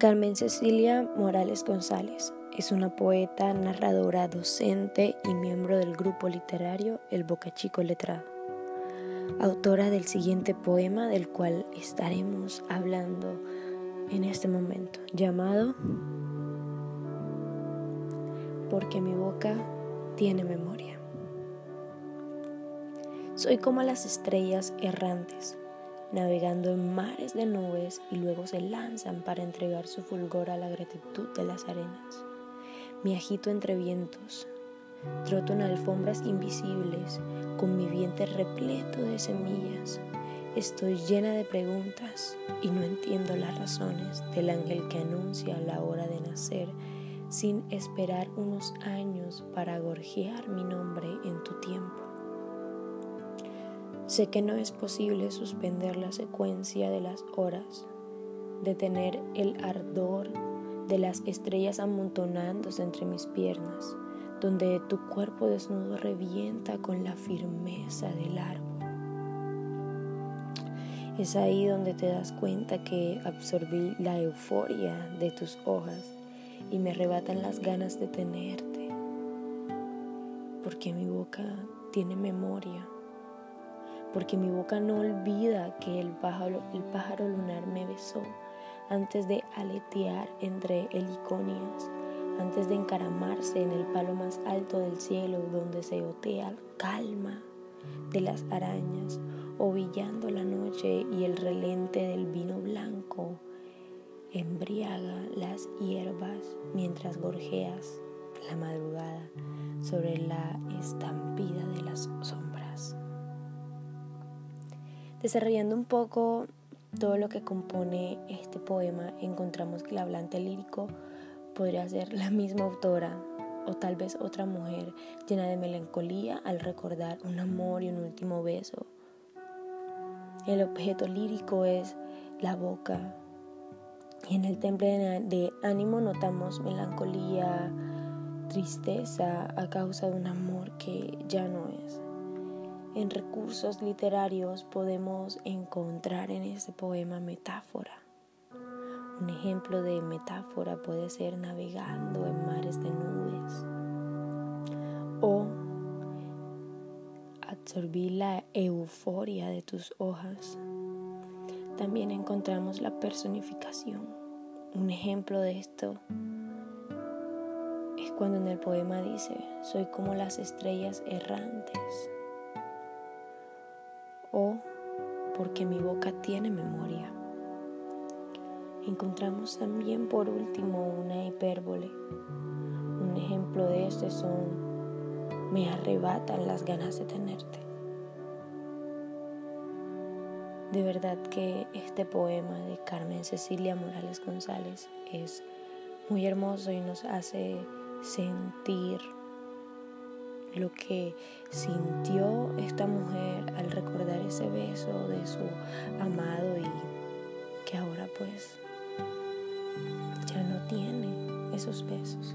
Carmen Cecilia Morales González es una poeta, narradora, docente y miembro del grupo literario El Boca Chico Letrado. Autora del siguiente poema del cual estaremos hablando en este momento, llamado Porque mi boca tiene memoria. Soy como las estrellas errantes navegando en mares de nubes y luego se lanzan para entregar su fulgor a la gratitud de las arenas. Me agito entre vientos, troto en alfombras invisibles, con mi vientre repleto de semillas. Estoy llena de preguntas y no entiendo las razones del ángel que anuncia la hora de nacer sin esperar unos años para gorjear mi nombre en tu tiempo. Sé que no es posible suspender la secuencia de las horas, detener el ardor de las estrellas amontonándose entre mis piernas, donde tu cuerpo desnudo revienta con la firmeza del árbol. Es ahí donde te das cuenta que absorbí la euforia de tus hojas y me arrebatan las ganas de tenerte, porque mi boca tiene memoria porque mi boca no olvida que el pájaro, el pájaro lunar me besó antes de aletear entre heliconias, antes de encaramarse en el palo más alto del cielo donde se otea calma de las arañas, ovillando la noche y el relente del vino blanco embriaga las hierbas mientras gorjeas la madrugada sobre la estampida de las sombras. Desarrollando un poco todo lo que compone este poema, encontramos que el hablante lírico podría ser la misma autora o tal vez otra mujer llena de melancolía al recordar un amor y un último beso. El objeto lírico es la boca. Y en el temple de ánimo notamos melancolía, tristeza a causa de un amor que ya no es. En recursos literarios podemos encontrar en este poema metáfora. Un ejemplo de metáfora puede ser navegando en mares de nubes o absorbir la euforia de tus hojas. También encontramos la personificación. Un ejemplo de esto es cuando en el poema dice, soy como las estrellas errantes o porque mi boca tiene memoria. Encontramos también por último una hipérbole. Un ejemplo de este son me arrebatan las ganas de tenerte. De verdad que este poema de Carmen Cecilia Morales González es muy hermoso y nos hace sentir lo que sintió esta mujer al recordar ese beso de su amado y que ahora pues ya no tiene esos besos.